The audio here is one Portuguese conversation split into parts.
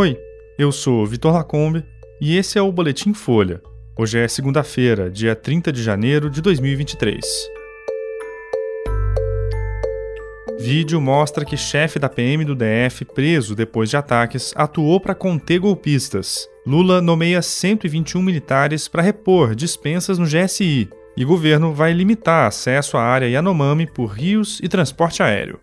Oi, eu sou Vitor Lacombe e esse é o Boletim Folha. Hoje é segunda-feira, dia 30 de janeiro de 2023. Vídeo mostra que chefe da PM do DF, preso depois de ataques, atuou para conter golpistas. Lula nomeia 121 militares para repor dispensas no GSI. E governo vai limitar acesso à área Yanomami por rios e transporte aéreo.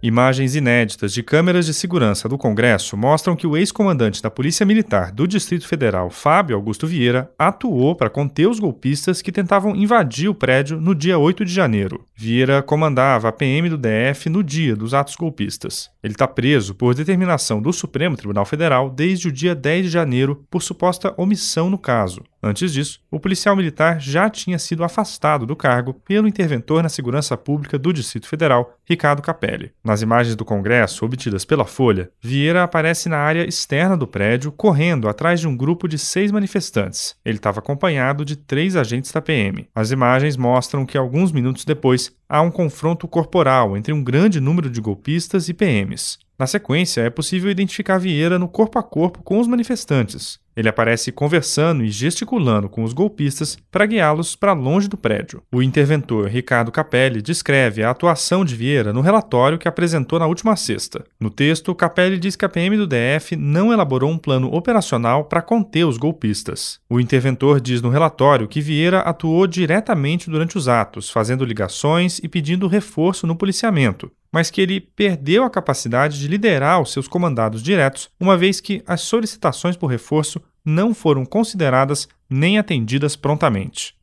Imagens inéditas de câmeras de segurança do Congresso mostram que o ex-comandante da Polícia Militar do Distrito Federal, Fábio Augusto Vieira, atuou para conter os golpistas que tentavam invadir o prédio no dia 8 de janeiro. Vieira comandava a PM do DF no dia dos atos golpistas. Ele está preso por determinação do Supremo Tribunal Federal desde o dia 10 de janeiro por suposta omissão no caso. Antes disso, o policial militar já tinha sido afastado do cargo pelo interventor na segurança pública do Distrito Federal, Ricardo Capelli. Nas imagens do Congresso obtidas pela Folha, Vieira aparece na área externa do prédio, correndo atrás de um grupo de seis manifestantes. Ele estava acompanhado de três agentes da PM. As imagens mostram que alguns minutos depois há um confronto corporal entre um grande número de golpistas e PMs. Na sequência, é possível identificar Vieira no corpo a corpo com os manifestantes. Ele aparece conversando e gesticulando com os golpistas para guiá-los para longe do prédio. O interventor Ricardo Capelli descreve a atuação de Vieira no relatório que apresentou na última sexta. No texto, Capelli diz que a PM do DF não elaborou um plano operacional para conter os golpistas. O interventor diz no relatório que Vieira atuou diretamente durante os atos, fazendo ligações e pedindo reforço no policiamento, mas que ele perdeu a capacidade de liderar os seus comandados diretos, uma vez que as solicitações por reforço não foram consideradas nem atendidas prontamente.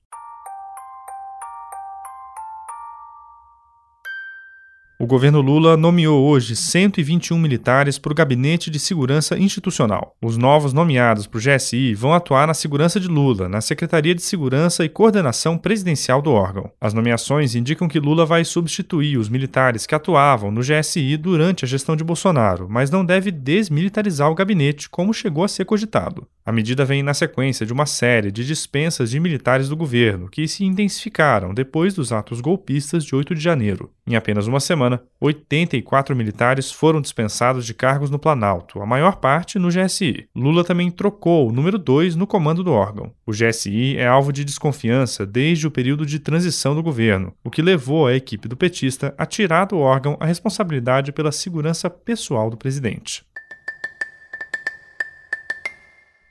O governo Lula nomeou hoje 121 militares para o Gabinete de Segurança Institucional. Os novos nomeados para o GSI vão atuar na segurança de Lula, na Secretaria de Segurança e Coordenação Presidencial do órgão. As nomeações indicam que Lula vai substituir os militares que atuavam no GSI durante a gestão de Bolsonaro, mas não deve desmilitarizar o gabinete, como chegou a ser cogitado. A medida vem na sequência de uma série de dispensas de militares do governo, que se intensificaram depois dos atos golpistas de 8 de janeiro. Em apenas uma semana, semana, 84 militares foram dispensados de cargos no Planalto, a maior parte no GSI. Lula também trocou o número 2 no comando do órgão. O GSI é alvo de desconfiança desde o período de transição do governo, o que levou a equipe do petista a tirar do órgão a responsabilidade pela segurança pessoal do presidente.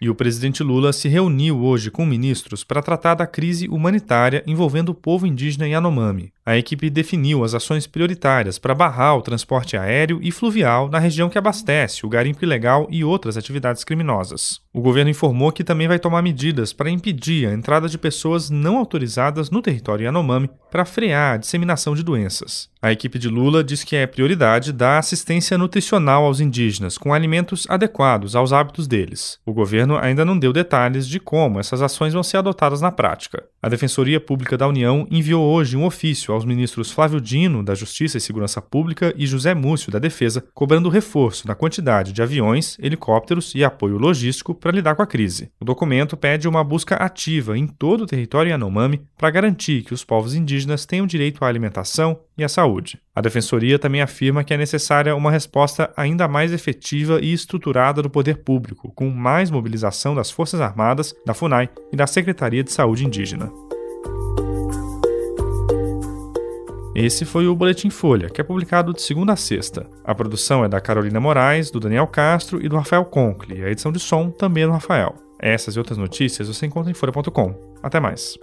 E o presidente Lula se reuniu hoje com ministros para tratar da crise humanitária envolvendo o povo indígena Yanomami. A equipe definiu as ações prioritárias para barrar o transporte aéreo e fluvial na região que abastece o garimpo ilegal e outras atividades criminosas. O governo informou que também vai tomar medidas para impedir a entrada de pessoas não autorizadas no território Yanomami para frear a disseminação de doenças. A equipe de Lula diz que é prioridade dar assistência nutricional aos indígenas, com alimentos adequados aos hábitos deles. O governo ainda não deu detalhes de como essas ações vão ser adotadas na prática. A Defensoria Pública da União enviou hoje um ofício aos ministros Flávio Dino, da Justiça e Segurança Pública, e José Múcio, da Defesa, cobrando reforço na quantidade de aviões, helicópteros e apoio logístico para lidar com a crise. O documento pede uma busca ativa em todo o território Yanomami para garantir que os povos indígenas tenham direito à alimentação e à saúde. A Defensoria também afirma que é necessária uma resposta ainda mais efetiva e estruturada do poder público, com mais mobilização das Forças Armadas, da FUNAI e da Secretaria de Saúde Indígena. Esse foi o Boletim Folha, que é publicado de segunda a sexta. A produção é da Carolina Moraes, do Daniel Castro e do Rafael Conkle, a edição de som também é do Rafael. Essas e outras notícias você encontra em folha.com. Até mais.